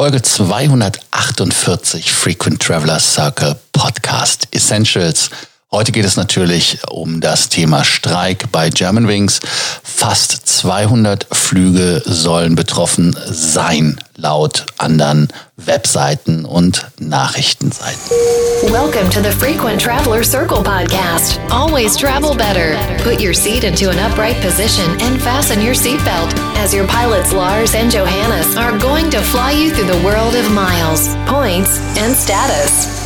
Folge 248 Frequent Traveler Circle Podcast Essentials. Heute geht es natürlich um das Thema Streik bei Germanwings. Fast 200 Flüge sollen betroffen sein, laut anderen Webseiten und Nachrichtenseiten. Welcome to the Frequent Traveler Circle podcast. Always travel better. Put your seat into an upright position and fasten your seatbelt as your pilots Lars and Johannes are going to fly you through the world of miles, points, and status.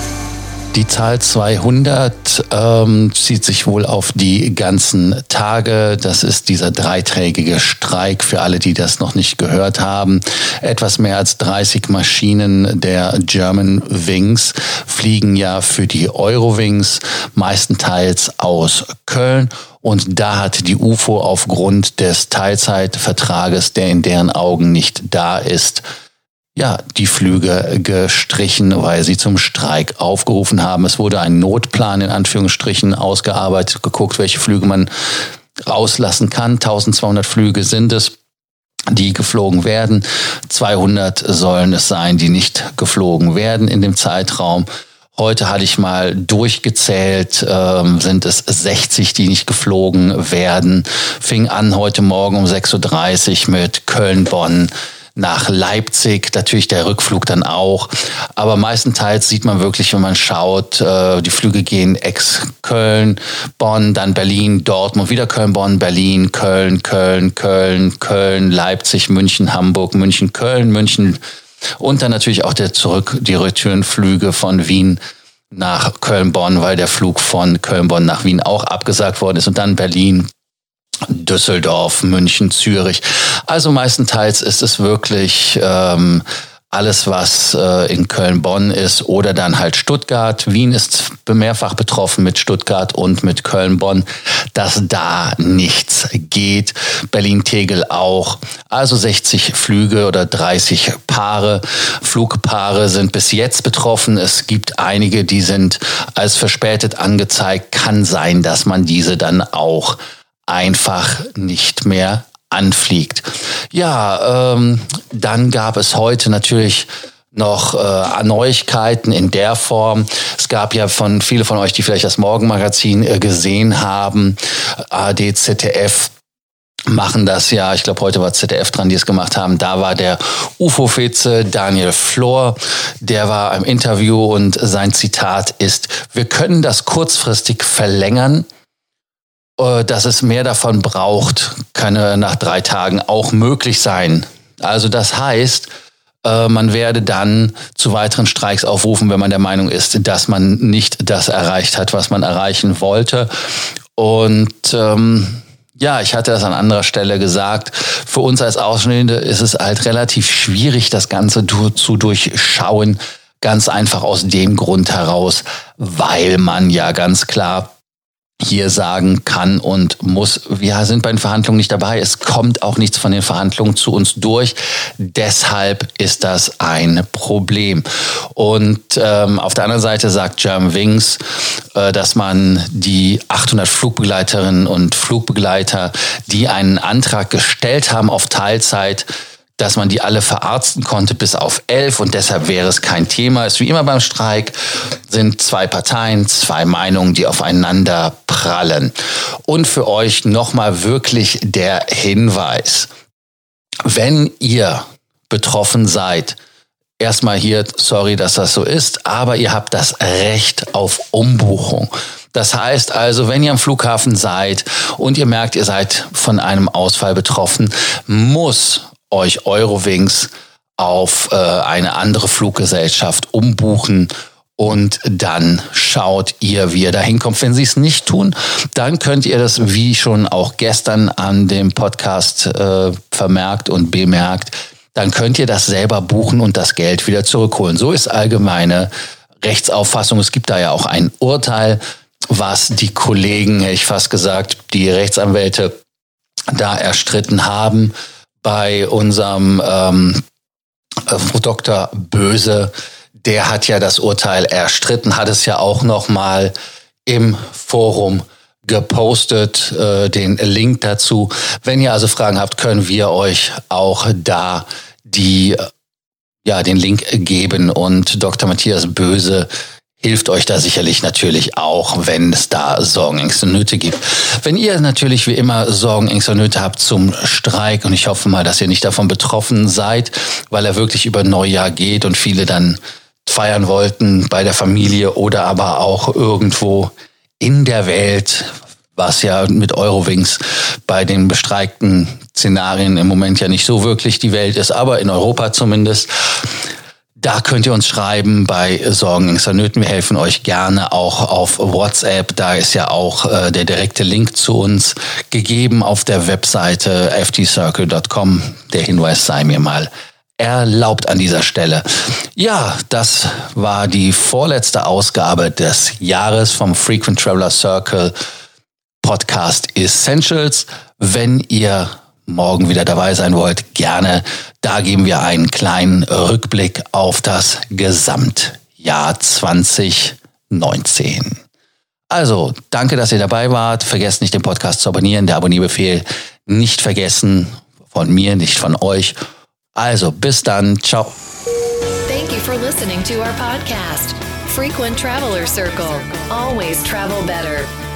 Die Zahl 200 ähm, zieht sich wohl auf die ganzen Tage. Das ist dieser dreitägige Streik für alle, die das noch nicht gehört haben. Etwas mehr als 30 Maschinen der German Wings fliegen ja für die Eurowings, meistenteils aus Köln. Und da hat die UFO aufgrund des Teilzeitvertrages, der in deren Augen nicht da ist, ja, die Flüge gestrichen, weil sie zum Streik aufgerufen haben. Es wurde ein Notplan in Anführungsstrichen ausgearbeitet, geguckt, welche Flüge man rauslassen kann. 1200 Flüge sind es die geflogen werden. 200 sollen es sein, die nicht geflogen werden in dem Zeitraum. Heute hatte ich mal durchgezählt, ähm, sind es 60, die nicht geflogen werden. Fing an heute Morgen um 6.30 Uhr mit Köln-Bonn nach Leipzig, natürlich der Rückflug dann auch. Aber meistenteils sieht man wirklich, wenn man schaut, äh, die Flüge gehen ex-Köln, Bonn, dann Berlin, Dortmund, wieder Köln, Bonn, Berlin, Köln, Köln, Köln, Köln, Leipzig, München, Hamburg, München, Köln, München und dann natürlich auch der zurück, die Returnflüge von Wien nach Köln-Bonn, weil der Flug von Köln-Bonn nach Wien auch abgesagt worden ist und dann Berlin, Düsseldorf, München, Zürich. Also meistenteils ist es wirklich ähm, alles, was äh, in Köln-Bonn ist oder dann halt Stuttgart. Wien ist mehrfach betroffen mit Stuttgart und mit Köln-Bonn, dass da nichts geht. Berlin-Tegel auch. Also 60 Flüge oder 30 Paare. Flugpaare sind bis jetzt betroffen. Es gibt einige, die sind als verspätet angezeigt. Kann sein, dass man diese dann auch einfach nicht mehr anfliegt. Ja, ähm, dann gab es heute natürlich noch äh, Neuigkeiten in der Form. Es gab ja von viele von euch, die vielleicht das Morgenmagazin äh, gesehen haben, AD, ZDF machen das ja, ich glaube heute war ZDF dran, die es gemacht haben, da war der UFO-Vize Daniel Flor, der war im Interview und sein Zitat ist, wir können das kurzfristig verlängern, dass es mehr davon braucht, kann nach drei Tagen auch möglich sein. Also das heißt, äh, man werde dann zu weiteren Streiks aufrufen, wenn man der Meinung ist, dass man nicht das erreicht hat, was man erreichen wollte. Und ähm, ja, ich hatte das an anderer Stelle gesagt. Für uns als Ausstehende ist es halt relativ schwierig, das Ganze zu durchschauen. Ganz einfach aus dem Grund heraus, weil man ja ganz klar hier sagen kann und muss, wir sind bei den Verhandlungen nicht dabei. Es kommt auch nichts von den Verhandlungen zu uns durch. Deshalb ist das ein Problem. Und ähm, auf der anderen Seite sagt Germanwings, äh, dass man die 800 Flugbegleiterinnen und Flugbegleiter, die einen Antrag gestellt haben auf Teilzeit, dass man die alle verarzten konnte bis auf elf und deshalb wäre es kein Thema. Ist wie immer beim Streik, sind zwei Parteien, zwei Meinungen, die aufeinander prallen. Und für euch nochmal wirklich der Hinweis. Wenn ihr betroffen seid, erstmal hier, sorry, dass das so ist, aber ihr habt das Recht auf Umbuchung. Das heißt also, wenn ihr am Flughafen seid und ihr merkt, ihr seid von einem Ausfall betroffen, muss euch Eurowings auf äh, eine andere Fluggesellschaft umbuchen und dann schaut ihr, wie ihr da hinkommt. Wenn sie es nicht tun, dann könnt ihr das, wie schon auch gestern an dem Podcast äh, vermerkt und bemerkt, dann könnt ihr das selber buchen und das Geld wieder zurückholen. So ist allgemeine Rechtsauffassung. Es gibt da ja auch ein Urteil, was die Kollegen, hätte ich fast gesagt, die Rechtsanwälte da erstritten haben bei unserem ähm, äh, Dr. Böse, der hat ja das Urteil erstritten, hat es ja auch noch mal im Forum gepostet, äh, den Link dazu. Wenn ihr also Fragen habt, können wir euch auch da die ja, den Link geben und Dr. Matthias Böse hilft euch da sicherlich natürlich auch, wenn es da Sorgen, Ängste, Nöte gibt. Wenn ihr natürlich wie immer Sorgen, Ängste, Nöte habt zum Streik und ich hoffe mal, dass ihr nicht davon betroffen seid, weil er wirklich über Neujahr geht und viele dann feiern wollten bei der Familie oder aber auch irgendwo in der Welt, was ja mit Eurowings bei den bestreikten Szenarien im Moment ja nicht so wirklich die Welt ist, aber in Europa zumindest. Da könnt ihr uns schreiben bei Sorgen, Ängste, Nöten. Wir helfen euch gerne auch auf WhatsApp. Da ist ja auch äh, der direkte Link zu uns gegeben auf der Webseite ftcircle.com. Der Hinweis sei mir mal erlaubt an dieser Stelle. Ja, das war die vorletzte Ausgabe des Jahres vom Frequent Traveler Circle Podcast Essentials. Wenn ihr morgen wieder dabei sein wollt, gerne. Da geben wir einen kleinen Rückblick auf das Gesamtjahr 2019. Also, danke, dass ihr dabei wart. Vergesst nicht, den Podcast zu abonnieren. Der Abonnierbefehl nicht vergessen. Von mir, nicht von euch. Also, bis dann. Ciao. Thank you for listening to our podcast. Frequent Traveler Circle. Always travel better.